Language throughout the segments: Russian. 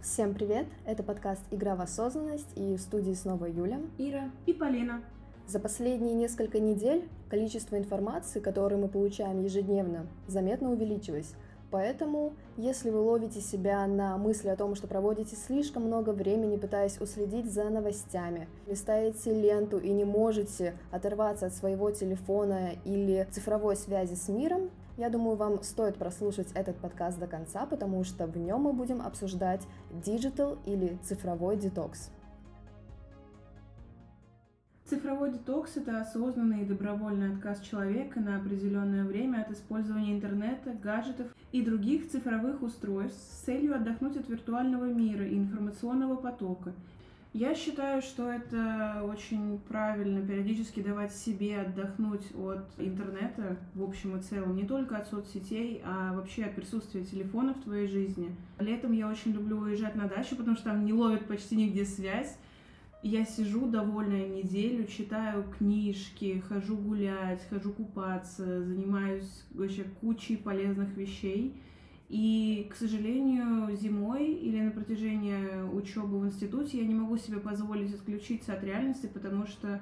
Всем привет! Это подкаст «Игра в осознанность» и в студии снова Юля, Ира и Полина. За последние несколько недель количество информации, которую мы получаем ежедневно, заметно увеличилось. Поэтому, если вы ловите себя на мысли о том, что проводите слишком много времени, пытаясь уследить за новостями, листаете ленту и не можете оторваться от своего телефона или цифровой связи с миром, я думаю, вам стоит прослушать этот подкаст до конца, потому что в нем мы будем обсуждать digital или цифровой детокс. Цифровой детокс – это осознанный и добровольный отказ человека на определенное время от использования интернета, гаджетов и других цифровых устройств с целью отдохнуть от виртуального мира и информационного потока. Я считаю, что это очень правильно периодически давать себе отдохнуть от интернета в общем и целом, не только от соцсетей, а вообще от присутствия телефона в твоей жизни. Летом я очень люблю уезжать на дачу, потому что там не ловят почти нигде связь, я сижу довольная неделю, читаю книжки, хожу гулять, хожу купаться, занимаюсь вообще кучей полезных вещей. И, к сожалению, зимой или на протяжении учебы в институте я не могу себе позволить отключиться от реальности, потому что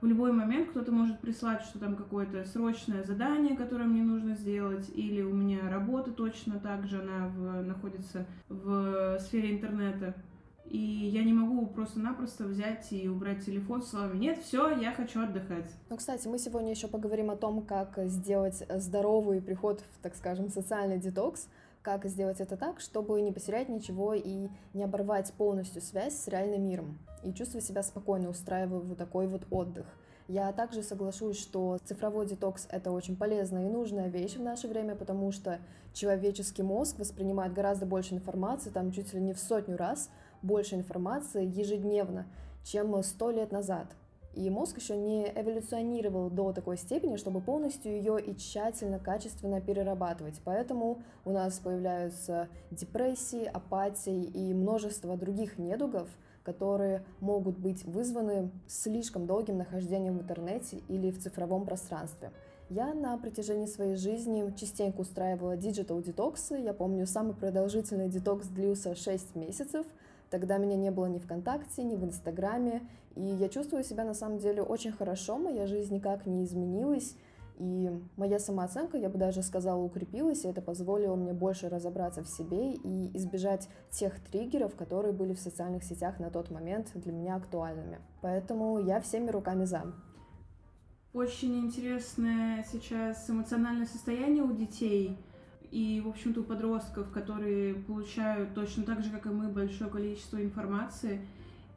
в любой момент кто-то может прислать, что там какое-то срочное задание, которое мне нужно сделать, или у меня работа точно так же, она в, находится в сфере интернета. И я не могу просто-напросто взять и убрать телефон словами «Нет, все, я хочу отдыхать». Ну, кстати, мы сегодня еще поговорим о том, как сделать здоровый приход в, так скажем, социальный детокс, как сделать это так, чтобы не потерять ничего и не оборвать полностью связь с реальным миром и чувствовать себя спокойно, устраивая вот такой вот отдых. Я также соглашусь, что цифровой детокс — это очень полезная и нужная вещь в наше время, потому что человеческий мозг воспринимает гораздо больше информации, там чуть ли не в сотню раз — больше информации ежедневно, чем сто лет назад. И мозг еще не эволюционировал до такой степени, чтобы полностью ее и тщательно, качественно перерабатывать. Поэтому у нас появляются депрессии, апатии и множество других недугов, которые могут быть вызваны слишком долгим нахождением в интернете или в цифровом пространстве. Я на протяжении своей жизни частенько устраивала digital детоксы. Я помню, самый продолжительный детокс длился 6 месяцев — Тогда меня не было ни ВКонтакте, ни в Инстаграме, и я чувствую себя на самом деле очень хорошо, моя жизнь никак не изменилась, и моя самооценка, я бы даже сказала, укрепилась, и это позволило мне больше разобраться в себе и избежать тех триггеров, которые были в социальных сетях на тот момент для меня актуальными. Поэтому я всеми руками за. Очень интересное сейчас эмоциональное состояние у детей — и, в общем-то, у подростков, которые получают точно так же, как и мы, большое количество информации.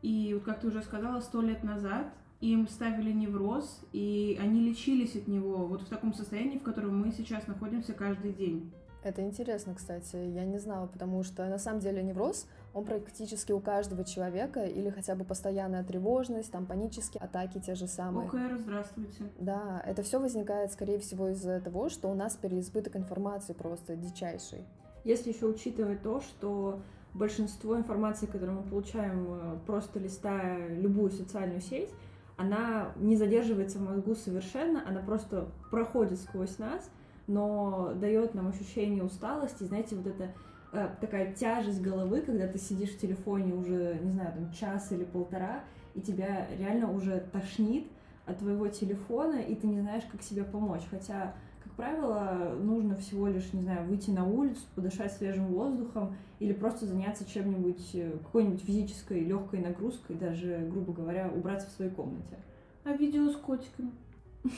И вот, как ты уже сказала, сто лет назад им ставили невроз, и они лечились от него вот в таком состоянии, в котором мы сейчас находимся каждый день. Это интересно, кстати, я не знала, потому что на самом деле невроз, он практически у каждого человека, или хотя бы постоянная тревожность, там панические атаки те же самые. ОКР, здравствуйте. Да, это все возникает, скорее всего, из-за того, что у нас переизбыток информации просто дичайший. Если еще учитывать то, что большинство информации, которую мы получаем, э, просто листая любую социальную сеть, она не задерживается в мозгу совершенно, она просто проходит сквозь нас, но дает нам ощущение усталости, знаете, вот это э, такая тяжесть головы, когда ты сидишь в телефоне уже, не знаю, там час или полтора, и тебя реально уже тошнит от твоего телефона, и ты не знаешь, как себе помочь. Хотя, как правило, нужно всего лишь, не знаю, выйти на улицу, подышать свежим воздухом или просто заняться чем-нибудь, э, какой-нибудь физической легкой нагрузкой, даже, грубо говоря, убраться в своей комнате. А видео с котиками?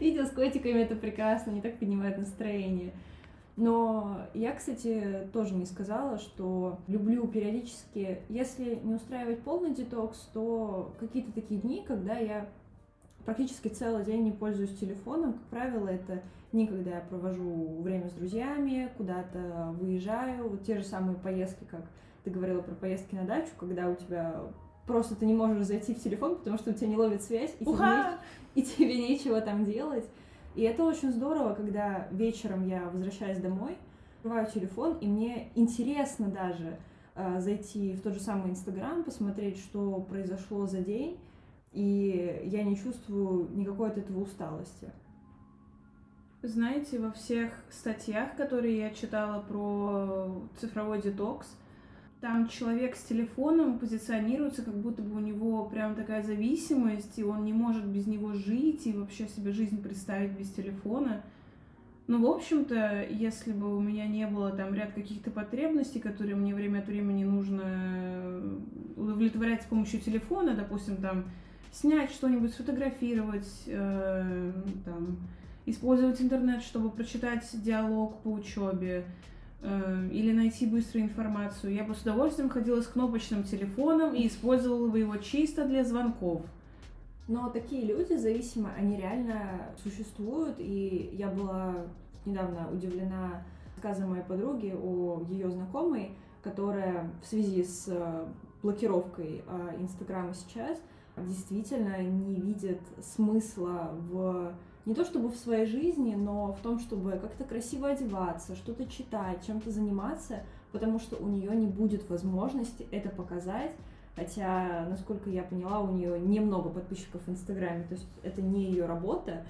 Видео с котиками это прекрасно, они так поднимают настроение. Но я, кстати, тоже не сказала, что люблю периодически, если не устраивать полный детокс, то какие-то такие дни, когда я практически целый день не пользуюсь телефоном. Как правило, это дни, когда я провожу время с друзьями, куда-то выезжаю. Вот те же самые поездки, как ты говорила про поездки на дачу, когда у тебя просто ты не можешь зайти в телефон, потому что у тебя не ловит связь, и, тебе, не, и тебе нечего там делать. И это очень здорово, когда вечером я возвращаюсь домой, открываю телефон, и мне интересно даже э, зайти в тот же самый Инстаграм, посмотреть, что произошло за день, и я не чувствую никакой от этого усталости. Знаете, во всех статьях, которые я читала про цифровой детокс, Там человек с телефоном позиционируется, как будто бы у него прям такая зависимость, и он не может без него жить, и вообще себе жизнь представить без телефона. Ну, в общем-то, если бы у меня не было там ряд каких-то потребностей, которые мне время от времени нужно э, удовлетворять с помощью телефона, допустим, там снять что-нибудь, сфотографировать, э, там, использовать интернет, чтобы прочитать диалог по учебе, или найти быструю информацию, я бы с удовольствием ходила с кнопочным телефоном и использовала бы его чисто для звонков. Но такие люди зависимые, они реально существуют, и я была недавно удивлена рассказом моей подруги о ее знакомой, которая в связи с э, блокировкой э, Инстаграма сейчас действительно не видит смысла в не то чтобы в своей жизни, но в том, чтобы как-то красиво одеваться, что-то читать, чем-то заниматься, потому что у нее не будет возможности это показать, Хотя, насколько я поняла, у нее немного подписчиков в Инстаграме, то есть это не ее работа,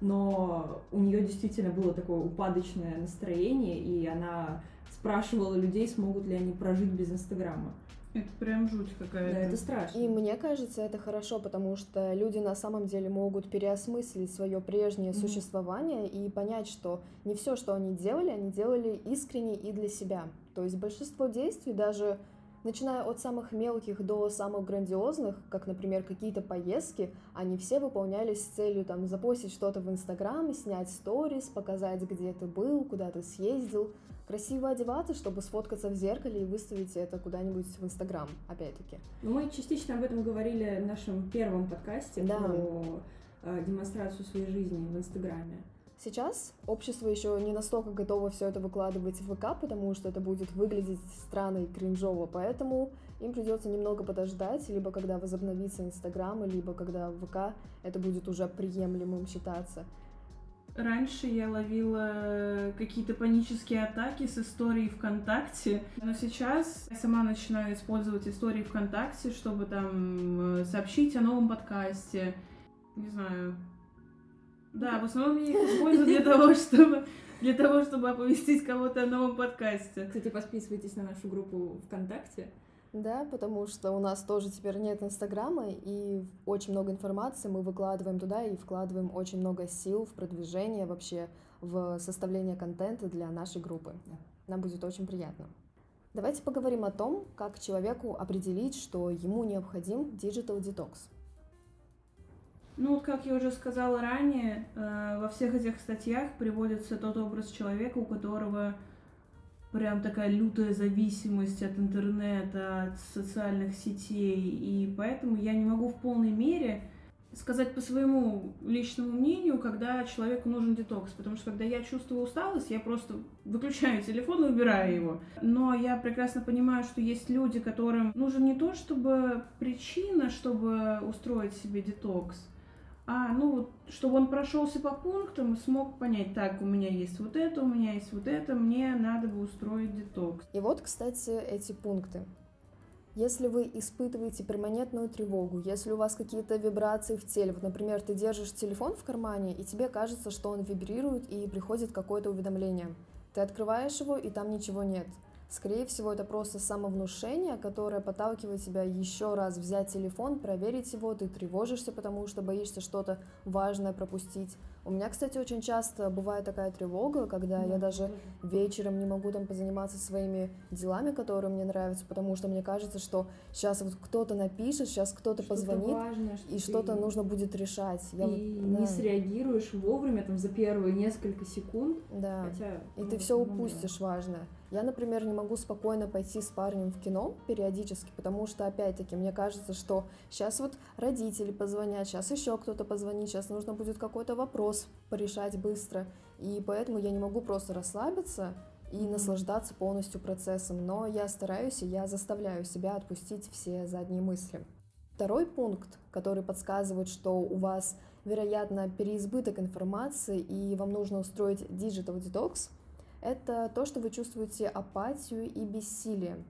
но у нее действительно было такое упадочное настроение, и она спрашивала людей, смогут ли они прожить без Инстаграма. Это прям жуть какая-то. Да, это страшно. И мне кажется, это хорошо, потому что люди на самом деле могут переосмыслить свое прежнее mm-hmm. существование и понять, что не все, что они делали, они делали искренне и для себя. То есть большинство действий, даже Начиная от самых мелких до самых грандиозных, как, например, какие-то поездки, они все выполнялись с целью там запостить что-то в Инстаграм, снять сторис, показать, где ты был, куда ты съездил, красиво одеваться, чтобы сфоткаться в зеркале и выставить это куда-нибудь в Инстаграм, опять-таки. Мы частично об этом говорили в нашем первом подкасте да. про э, демонстрацию своей жизни в Инстаграме. Сейчас общество еще не настолько готово все это выкладывать в ВК, потому что это будет выглядеть странно и кринжово, поэтому им придется немного подождать, либо когда возобновится Инстаграм, либо когда в ВК это будет уже приемлемым считаться. Раньше я ловила какие-то панические атаки с историей ВКонтакте, но сейчас я сама начинаю использовать истории ВКонтакте, чтобы там э, сообщить о новом подкасте. Не знаю, да, в основном я их использую для того, чтобы для того, чтобы оповестить кого-то о новом подкасте. Кстати, подписывайтесь на нашу группу ВКонтакте. Да, потому что у нас тоже теперь нет Инстаграма, и очень много информации мы выкладываем туда и вкладываем очень много сил в продвижение вообще, в составление контента для нашей группы. Нам будет очень приятно. Давайте поговорим о том, как человеку определить, что ему необходим digital detox. Ну, вот как я уже сказала ранее, э, во всех этих статьях приводится тот образ человека, у которого прям такая лютая зависимость от интернета, от социальных сетей, и поэтому я не могу в полной мере сказать по своему личному мнению, когда человеку нужен детокс, потому что когда я чувствую усталость, я просто выключаю телефон и убираю его. Но я прекрасно понимаю, что есть люди, которым нужен не то чтобы причина, чтобы устроить себе детокс, а, ну чтобы он прошелся по пунктам и смог понять, так, у меня есть вот это, у меня есть вот это, мне надо бы устроить детокс. И вот, кстати, эти пункты. Если вы испытываете перманентную тревогу, если у вас какие-то вибрации в теле, вот, например, ты держишь телефон в кармане, и тебе кажется, что он вибрирует, и приходит какое-то уведомление. Ты открываешь его, и там ничего нет. Скорее всего, это просто самовнушение, которое подталкивает тебя еще раз взять телефон, проверить его, ты тревожишься, потому что боишься что-то важное пропустить. У меня, кстати, очень часто бывает такая тревога, когда да, я даже вечером не могу там позаниматься своими делами, которые мне нравятся, потому что мне кажется, что сейчас вот кто-то напишет, сейчас кто-то позвонит, важное, что и что-то нужно будет решать. Я и вот, да. не среагируешь вовремя там за первые несколько секунд. Да. Хотя, и ну, ты все упустишь да. важное. Я, например, не могу спокойно пойти с парнем в кино периодически, потому что, опять-таки, мне кажется, что сейчас вот родители позвонят, сейчас еще кто-то позвонит, сейчас нужно будет какой-то вопрос порешать быстро, и поэтому я не могу просто расслабиться и mm-hmm. наслаждаться полностью процессом, но я стараюсь и я заставляю себя отпустить все задние мысли. Второй пункт, который подсказывает, что у вас, вероятно, переизбыток информации и вам нужно устроить digital detox – это то, что вы чувствуете апатию и бессилие.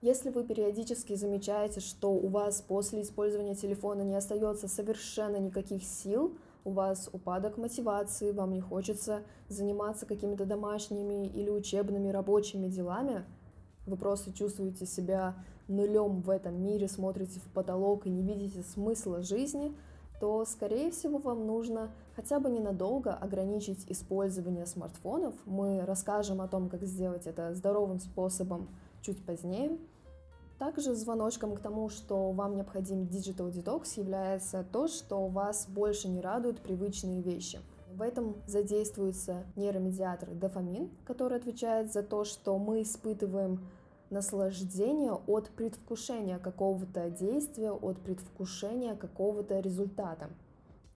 Если вы периодически замечаете, что у вас после использования телефона не остается совершенно никаких сил, у вас упадок мотивации, вам не хочется заниматься какими-то домашними или учебными рабочими делами, вы просто чувствуете себя нулем в этом мире, смотрите в потолок и не видите смысла жизни, то, скорее всего, вам нужно хотя бы ненадолго ограничить использование смартфонов. Мы расскажем о том, как сделать это здоровым способом чуть позднее. Также звоночком к тому, что вам необходим Digital Detox, является то, что вас больше не радуют привычные вещи. В этом задействуется нейромедиатор дофамин, который отвечает за то, что мы испытываем наслаждение от предвкушения какого-то действия, от предвкушения какого-то результата.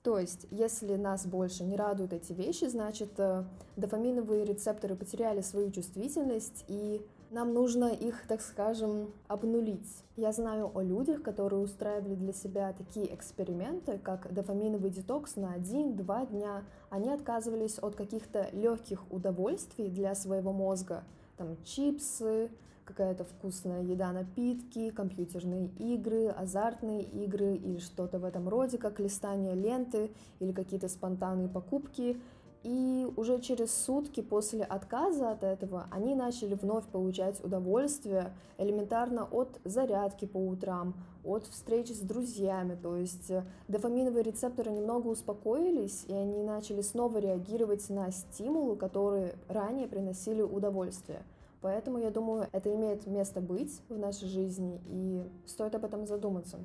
То есть, если нас больше не радуют эти вещи, значит, э, дофаминовые рецепторы потеряли свою чувствительность, и нам нужно их, так скажем, обнулить. Я знаю о людях, которые устраивали для себя такие эксперименты, как дофаминовый детокс на 1-2 дня. Они отказывались от каких-то легких удовольствий для своего мозга, там чипсы, какая-то вкусная еда, напитки, компьютерные игры, азартные игры или что-то в этом роде, как листание ленты или какие-то спонтанные покупки. И уже через сутки после отказа от этого они начали вновь получать удовольствие элементарно от зарядки по утрам, от встреч с друзьями. То есть э, дофаминовые рецепторы немного успокоились, и они начали снова реагировать на стимулы, которые ранее приносили удовольствие. Поэтому я думаю, это имеет место быть в нашей жизни, и стоит об этом задуматься.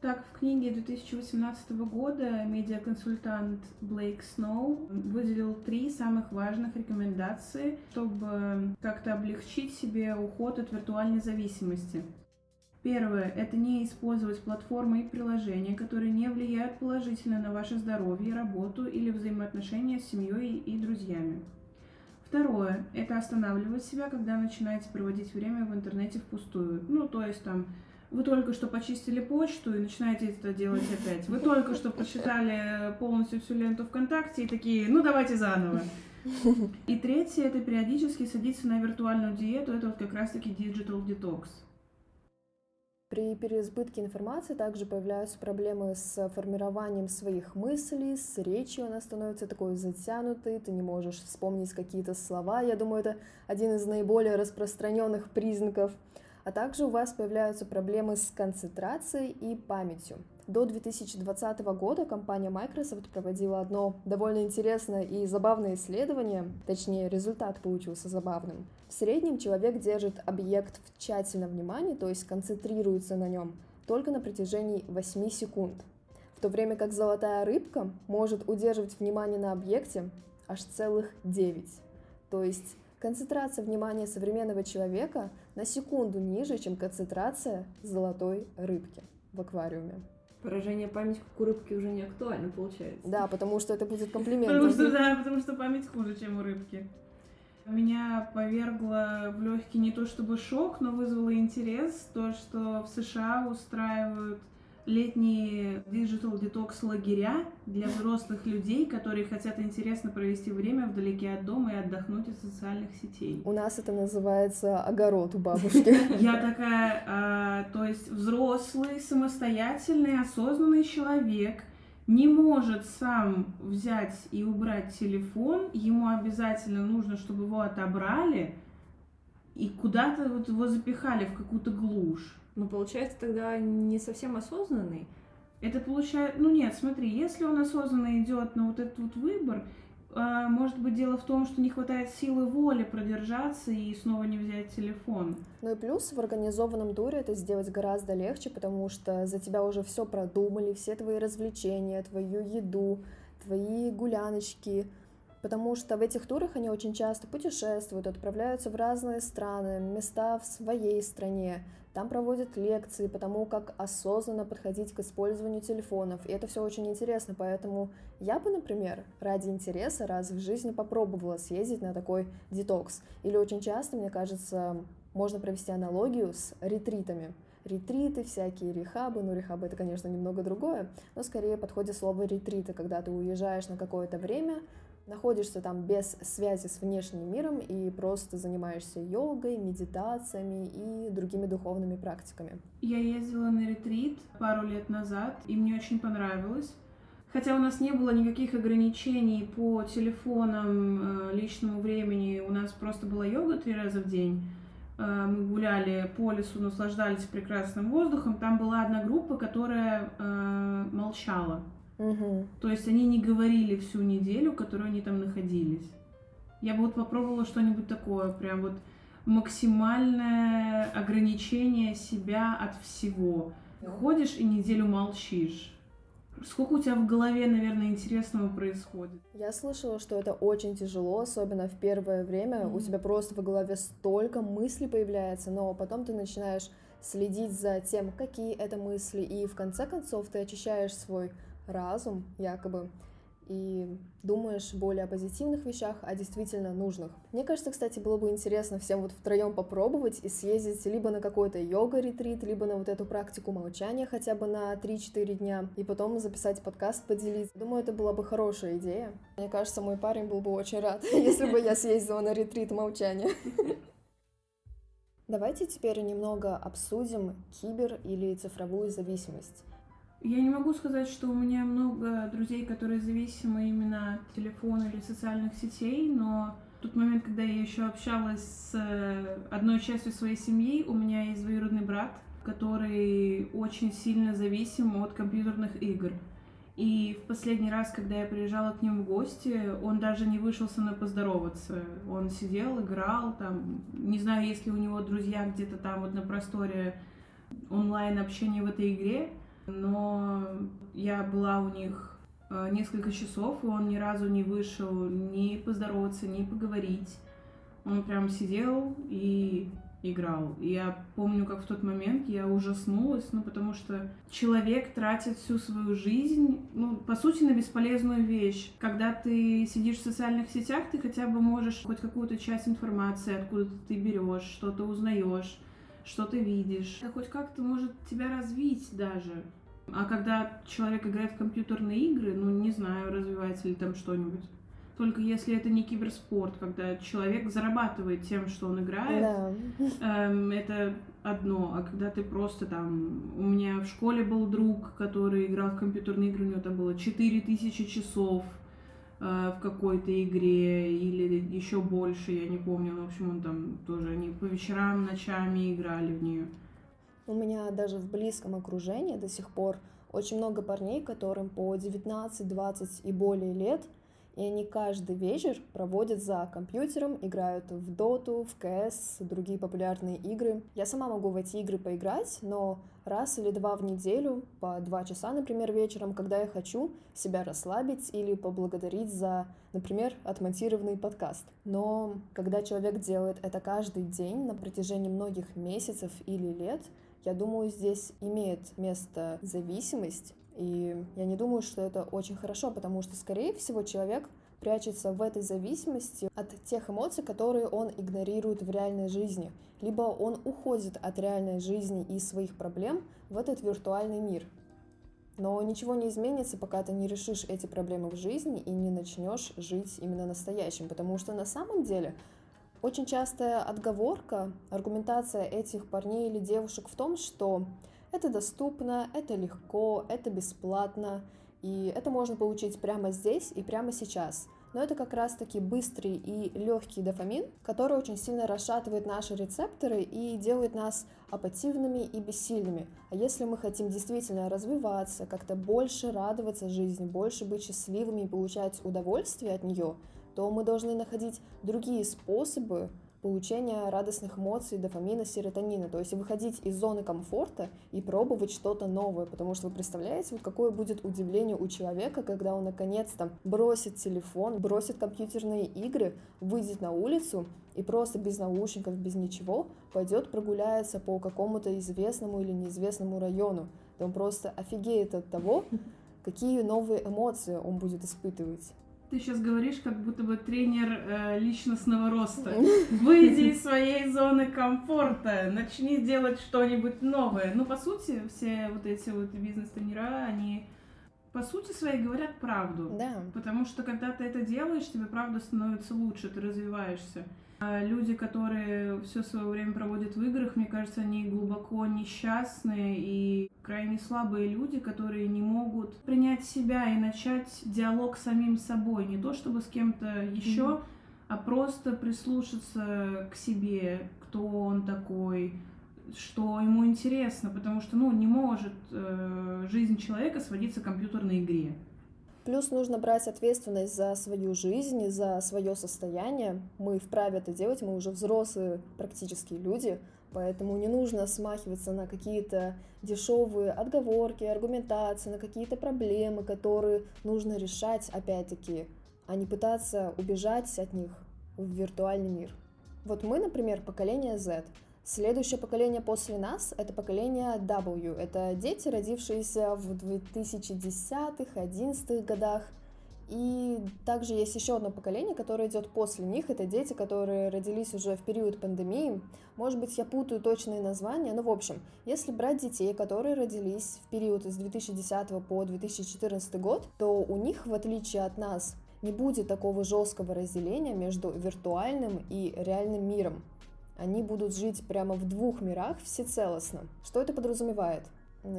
Так, в книге 2018 года медиаконсультант Блейк Сноу выделил три самых важных рекомендации, чтобы как-то облегчить себе уход от виртуальной зависимости. Первое – это не использовать платформы и приложения, которые не влияют положительно на ваше здоровье, работу или взаимоотношения с семьей и друзьями. Второе – это останавливать себя, когда начинаете проводить время в интернете впустую. Ну, то есть там вы только что почистили почту и начинаете это делать опять. Вы только что прочитали полностью всю ленту ВКонтакте и такие, ну давайте заново. И третье – это периодически садиться на виртуальную диету. Это вот как раз-таки digital detox. При переизбытке информации также появляются проблемы с формированием своих мыслей, с речью она становится такой затянутой, ты не можешь вспомнить какие-то слова. Я думаю, это один из наиболее распространенных признаков. А также у вас появляются проблемы с концентрацией и памятью. До 2020 года компания Microsoft проводила одно довольно интересное и забавное исследование, точнее результат получился забавным. В среднем человек держит объект в тщательном внимании, то есть концентрируется на нем только на протяжении 8 секунд, в то время как золотая рыбка может удерживать внимание на объекте аж целых 9. То есть концентрация внимания современного человека на секунду ниже, чем концентрация золотой рыбки в аквариуме. Поражение памяти у рыбки уже не актуально получается. Да, потому что это будет комплимент. Потому что, да, потому что память хуже, чем у рыбки. Меня повергло в легкий не то чтобы шок, но вызвало интерес то, что в США устраивают летние digital detox лагеря для взрослых людей, которые хотят интересно провести время вдалеке от дома и отдохнуть от социальных сетей. У нас это называется огород у бабушки. Я такая, а, то есть взрослый, самостоятельный, осознанный человек не может сам взять и убрать телефон, ему обязательно нужно, чтобы его отобрали и куда-то вот его запихали в какую-то глушь. Ну, получается, тогда не совсем осознанный. Это получается... Ну нет, смотри, если он осознанно идет на вот этот вот выбор, а, может быть, дело в том, что не хватает силы воли продержаться и снова не взять телефон. Ну и плюс в организованном туре это сделать гораздо легче, потому что за тебя уже все продумали, все твои развлечения, твою еду, твои гуляночки, потому что в этих турах они очень часто путешествуют, отправляются в разные страны, места в своей стране, там проводят лекции по тому, как осознанно подходить к использованию телефонов. И это все очень интересно, поэтому я бы, например, ради интереса раз в жизни попробовала съездить на такой детокс. Или очень часто, мне кажется, можно провести аналогию с ретритами. Ретриты, всякие рехабы, ну рехабы это, конечно, немного другое, но скорее подходит слово ретриты, когда ты уезжаешь на какое-то время, находишься там без связи с внешним миром и просто занимаешься йогой, медитациями и другими духовными практиками. Я ездила на ретрит пару лет назад, и мне очень понравилось. Хотя у нас не было никаких ограничений по телефонам, э, личному времени, у нас просто была йога три раза в день. э, мы гуляли по лесу, наслаждались прекрасным воздухом, там была одна группа, которая э, молчала. Мгм. То есть они не говорили всю неделю, которую они там находились. Я бы вот попробовала что-нибудь такое, прям вот максимальное ограничение себя от всего. Ходишь и неделю молчишь. Сколько у тебя в голове, наверное, интересного происходит? Я слышала, что это очень тяжело, особенно в первое время. У Мгм. тебя просто в голове столько мыслей появляется, но потом ты начинаешь следить за тем, какие это мысли, и в конце концов ты очищаешь свой разум, якобы, и думаешь более о позитивных вещах, о действительно нужных. Мне кажется, кстати, было бы интересно всем вот втроем попробовать и съездить либо на какой-то йога-ретрит, либо на вот эту практику молчания хотя бы на 3-4 дня, и потом записать подкаст, поделиться. Думаю, это была бы хорошая идея. Мне кажется, мой парень был бы очень рад, если бы я съездила на ретрит молчания. Давайте теперь немного обсудим кибер или цифровую зависимость. Я не могу сказать, что у меня много друзей, которые зависимы именно от телефона или социальных сетей, но в тот момент, когда я еще общалась с э, одной частью своей семьи, у меня есть двоюродный брат, который очень сильно зависим от компьютерных игр. И в последний раз, когда я приезжала к ним в гости, он даже не вышел со мной поздороваться. Он сидел, играл, там, не знаю, есть ли у него друзья где-то там вот на просторе онлайн общения в этой игре, но я была у них э, несколько часов, и он ни разу не вышел ни поздороваться, ни поговорить. Он прям сидел и играл. И я помню, как в тот момент я ужаснулась, ну, потому что человек тратит всю свою жизнь, ну, по сути, на бесполезную вещь. Когда ты сидишь в социальных сетях, ты хотя бы можешь хоть какую-то часть информации, откуда ты берешь, что ты узнаешь, что ты видишь. Это хоть как-то может тебя развить даже. А когда человек играет в компьютерные игры, ну, не знаю, развивается ли там что-нибудь. Только если это не киберспорт, когда человек зарабатывает тем, что он играет, Да. эм, это одно. А когда ты просто там... У меня в школе был друг, который играл в компьютерные игры, у него там было 4000 часов в какой-то игре, или еще больше, я не помню. Ну, В общем, он там тоже, они по вечерам, ночами играли в нее. У меня даже в близком окружении до сих пор очень много парней, которым по 19, 20 и более лет, и они каждый вечер проводят за компьютером, играют в доту, в КС, другие популярные игры. Я сама могу в эти игры поиграть, но раз или два в неделю, по два часа, например, вечером, когда я хочу себя расслабить или поблагодарить за, например, отмонтированный подкаст. Но когда человек делает это каждый день на протяжении многих месяцев или лет, я думаю, здесь имеет место зависимость, и я не думаю, что это очень хорошо, потому что, скорее всего, человек прячется в этой зависимости от тех эмоций, которые он игнорирует в реальной жизни. Либо он уходит от реальной жизни и своих проблем в этот виртуальный мир. Но ничего не изменится, пока ты не решишь эти проблемы в жизни и не начнешь жить именно настоящим. Потому что на самом деле очень частая отговорка, аргументация этих парней или девушек в том, что это доступно, это легко, это бесплатно, и это можно получить прямо здесь и прямо сейчас. Но это как раз-таки быстрый и легкий дофамин, который очень сильно расшатывает наши рецепторы и делает нас апативными и бессильными. А если мы хотим действительно развиваться, как-то больше радоваться жизни, больше быть счастливыми и получать удовольствие от нее, то мы должны находить другие способы получения радостных эмоций, дофамина, серотонина. То есть выходить из зоны комфорта и пробовать что-то новое. Потому что вы представляете, вот какое будет удивление у человека, когда он наконец-то бросит телефон, бросит компьютерные игры, выйдет на улицу и просто без наушников, без ничего пойдет прогуляется по какому-то известному или неизвестному району. Да он просто офигеет от того, какие новые эмоции он будет испытывать. Ты сейчас говоришь, как будто бы тренер э, личностного роста. Выйди из своей зоны комфорта, начни делать что-нибудь новое. Ну, по сути, все вот эти вот бизнес-тренера, они по сути своей говорят правду. Да. Потому что когда ты это делаешь, тебе правда становится лучше, ты развиваешься. А люди, которые все свое время проводят в играх, мне кажется, они глубоко несчастные и крайне слабые люди, которые не могут принять себя и начать диалог с самим собой. Не то чтобы с кем-то еще, Мгм. а просто прислушаться к себе, кто он такой, что ему интересно, потому что, ну, не может э, жизнь человека сводиться к компьютерной игре. Плюс нужно брать ответственность за свою жизнь, за свое состояние. Мы вправе это делать, мы уже взрослые практически люди, поэтому не нужно смахиваться на какие-то дешевые отговорки, аргументации, на какие-то проблемы, которые нужно решать, опять-таки, а не пытаться убежать от них в виртуальный мир. Вот мы, например, поколение Z. Следующее поколение после нас — это поколение W. Это дети, родившиеся в 2010-2011 годах. И также есть еще одно поколение, которое идет после них. Это дети, которые родились уже в период пандемии. Может быть, я путаю точные названия, но в общем, если брать детей, которые родились в период с 2010 по 2014 год, то у них, в отличие от нас, не будет такого жесткого разделения между виртуальным и реальным миром. Они будут жить прямо в двух мирах всецелостно. Что это подразумевает?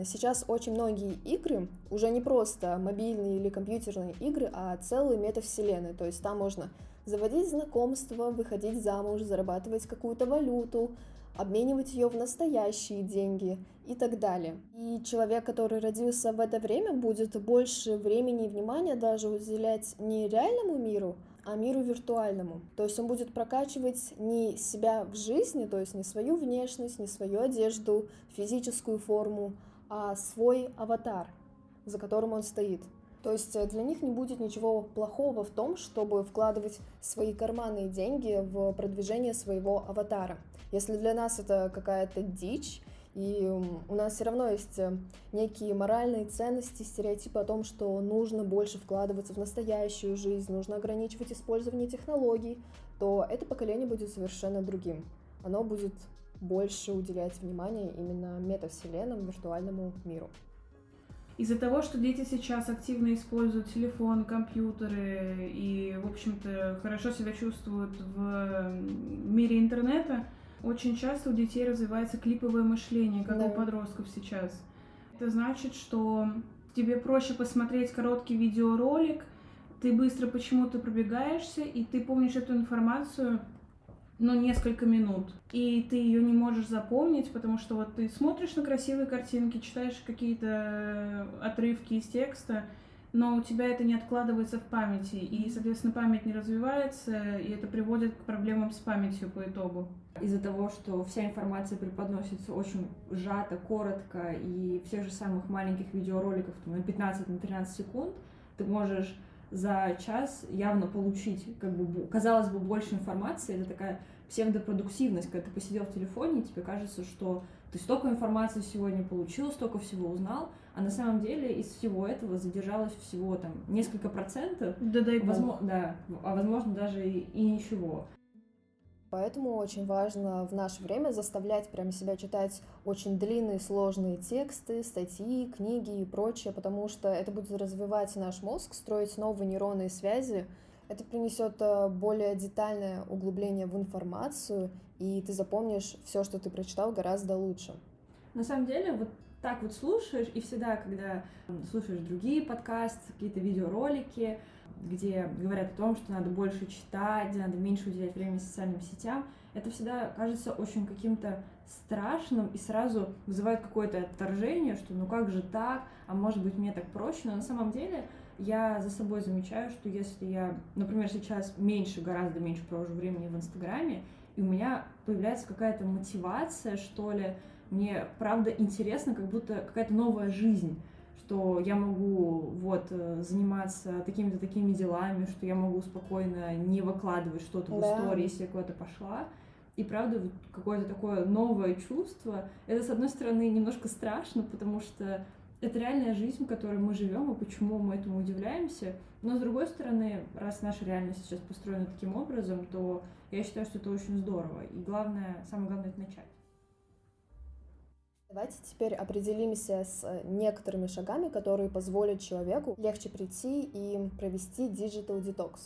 Сейчас очень многие игры уже не просто мобильные или компьютерные игры, а целые метавселенные. То есть там можно заводить знакомства, выходить замуж, зарабатывать какую-то валюту, обменивать ее в настоящие деньги и так далее. И человек, который родился в это время, будет больше времени и внимания даже уделять не реальному миру, а миру виртуальному. То есть он будет прокачивать не себя в жизни, то есть не свою внешность, не свою одежду, физическую форму, а свой аватар, за которым он стоит. То есть э, для них не будет ничего плохого в том, чтобы вкладывать свои карманные деньги в продвижение своего аватара. Если для нас это какая-то дичь, и у нас все равно есть э, некие моральные ценности, стереотипы о том, что нужно больше вкладываться в настоящую жизнь, нужно ограничивать использование технологий, то это поколение будет совершенно другим. Оно будет больше уделять внимание именно метавселенным, виртуальному миру. Из-за того, что дети сейчас активно используют телефон, компьютеры и, в общем-то, хорошо себя чувствуют в мире интернета, очень часто у детей развивается клиповое мышление, как да. у подростков сейчас. Это значит, что тебе проще посмотреть короткий видеоролик, ты быстро почему-то пробегаешься, и ты помнишь эту информацию ну, несколько минут. И ты ее не можешь запомнить, потому что вот ты смотришь на красивые картинки, читаешь какие-то отрывки из текста, но у тебя это не откладывается в памяти, и, соответственно, память не развивается, и это приводит к проблемам с памятью по итогу. Из-за того, что вся информация преподносится очень сжато, коротко, и всех же самых маленьких видеороликов там, на 15 на 13 секунд, ты можешь за час явно получить, как бы, казалось бы, больше информации. Это такая псевдопродуктивность, когда ты посидел в телефоне, и тебе кажется, что ты столько информации сегодня получил, столько всего узнал, а на самом деле из всего этого задержалось всего там несколько процентов. Да дай возможно, Да, а возможно даже и, и ничего. Поэтому очень важно в наше время заставлять прямо себя читать очень длинные, сложные тексты, статьи, книги и прочее, потому что это будет развивать наш мозг, строить новые нейронные связи. Это принесет э, более детальное углубление в информацию, и ты запомнишь все, что ты прочитал, гораздо лучше. На самом деле, вот так вот слушаешь, и всегда, когда слушаешь другие подкасты, какие-то видеоролики, где говорят о том, что надо больше читать, надо меньше уделять времени социальным сетям, это всегда кажется очень каким-то страшным и сразу вызывает какое-то отторжение, что ну как же так, а может быть мне так проще, но на самом деле я за собой замечаю, что если я, например, сейчас меньше, гораздо меньше провожу времени в Инстаграме, и у меня появляется какая-то мотивация, что ли, мне правда интересно, как будто какая-то новая жизнь что я могу вот э, заниматься такими-то такими делами, что я могу спокойно не выкладывать что-то в да. истории, если я куда-то пошла. И правда, вот какое-то такое новое чувство. Это, с одной стороны, немножко страшно, потому что это реальная жизнь, в которой мы живем, и почему мы этому удивляемся. Но, с другой стороны, раз наша реальность сейчас построена таким образом, то я считаю, что это очень здорово. И главное, самое главное, это начать. Давайте теперь определимся с э, некоторыми шагами, которые позволят человеку легче прийти и провести digital detox.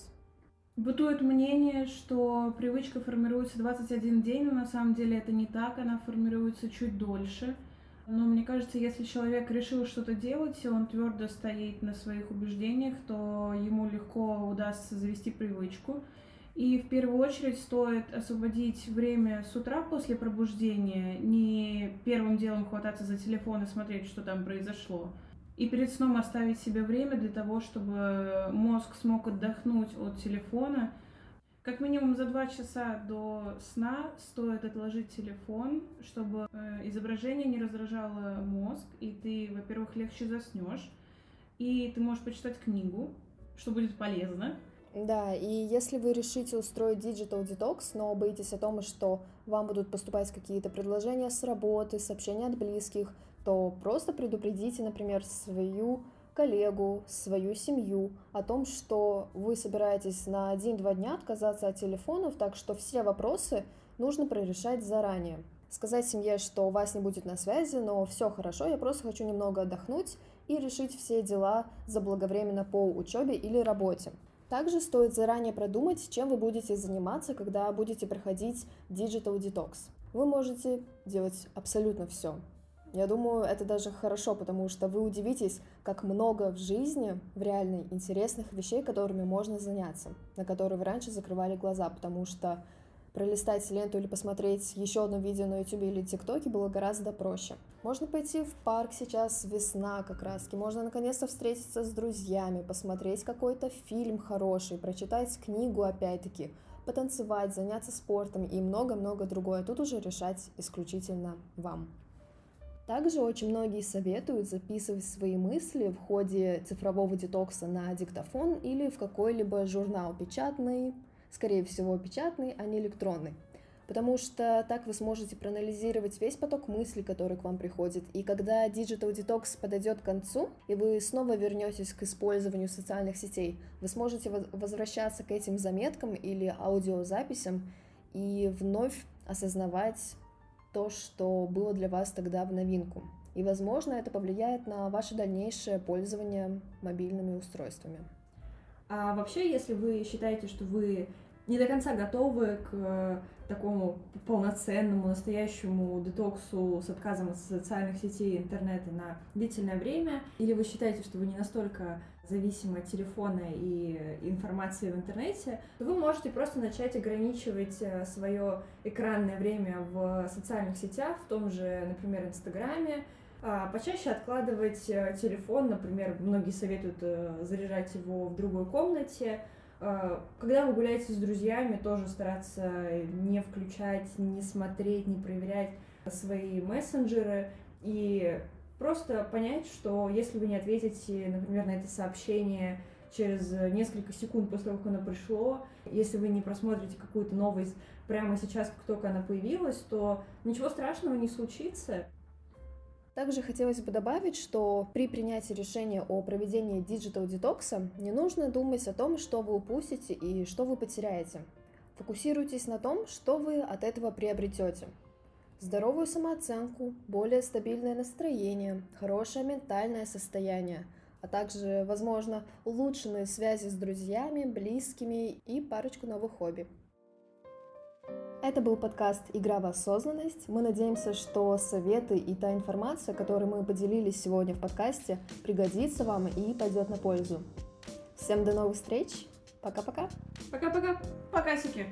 Бытует мнение, что привычка формируется 21 день, но на самом деле это не так, она формируется чуть дольше. Но мне кажется, если человек решил что-то делать, и он твердо стоит на своих убеждениях, то ему легко удастся завести привычку. И в первую очередь стоит освободить время с утра после пробуждения, не первым делом хвататься за телефон и смотреть, что там произошло. И перед сном оставить себе время для того, чтобы мозг смог отдохнуть от телефона. Как минимум за два часа до сна стоит отложить телефон, чтобы э, изображение не раздражало мозг, и ты, во-первых, легче заснешь, и ты можешь почитать книгу, что будет полезно. Да, и если вы решите устроить Digital Detox, но боитесь о том, что вам будут поступать какие-то предложения с работы, сообщения от близких, то просто предупредите, например, свою коллегу, свою семью о том, что вы собираетесь на один-два дня отказаться от телефонов, так что все вопросы нужно прорешать заранее. Сказать семье, что вас не будет на связи, но все хорошо, я просто хочу немного отдохнуть и решить все дела заблаговременно по учебе или работе. Также стоит заранее продумать, чем вы будете заниматься, когда будете проходить Digital Detox. Вы можете делать абсолютно все. Я думаю, это даже хорошо, потому что вы удивитесь, как много в жизни, в реальной, интересных вещей, которыми можно заняться, на которые вы раньше закрывали глаза, потому что пролистать ленту или посмотреть еще одно видео на YouTube или ТикТоке было гораздо проще. Можно пойти в парк сейчас, весна как раз, можно наконец-то встретиться с друзьями, посмотреть какой-то фильм хороший, прочитать книгу опять-таки, потанцевать, заняться спортом и много-много другое. Тут уже решать исключительно вам. Также очень многие советуют записывать свои мысли в ходе цифрового детокса на диктофон или в какой-либо журнал печатный, скорее всего, печатный, а не электронный. Потому что так вы сможете проанализировать весь поток мыслей, который к вам приходит. И когда Digital Detox подойдет к концу, и вы снова вернетесь к использованию социальных сетей, вы сможете возвращаться к этим заметкам или аудиозаписям и вновь осознавать то, что было для вас тогда в новинку. И, возможно, это повлияет на ваше дальнейшее пользование мобильными устройствами. А вообще, если вы считаете, что вы не до конца готовы к э, такому полноценному, настоящему детоксу с отказом от социальных сетей и интернета на длительное время, или вы считаете, что вы не настолько зависимы от телефона и информации в интернете, то вы можете просто начать ограничивать э, свое экранное время в социальных сетях, в том же, например, Инстаграме, а, почаще откладывать э, телефон, например, многие советуют заряжать его в другой комнате, когда вы гуляете с друзьями, тоже стараться не включать, не смотреть, не проверять свои мессенджеры и просто понять, что если вы не ответите, например, на это сообщение через несколько секунд после того, как оно пришло, если вы не просмотрите какую-то новость прямо сейчас, как только она появилась, то ничего страшного не случится. Также хотелось бы добавить, что при принятии решения о проведении digital детокса не нужно думать о том, что вы упустите и что вы потеряете. Фокусируйтесь на том, что вы от этого приобретете. Здоровую самооценку, более стабильное настроение, хорошее ментальное состояние, а также, возможно, улучшенные связи с друзьями, близкими и парочку новых хобби. Это был подкаст «Игра в осознанность». Мы надеемся, что советы и та информация, которой мы поделились сегодня в подкасте, пригодится вам и пойдет на пользу. Всем до новых встреч. Пока-пока. Пока-пока. Покасики.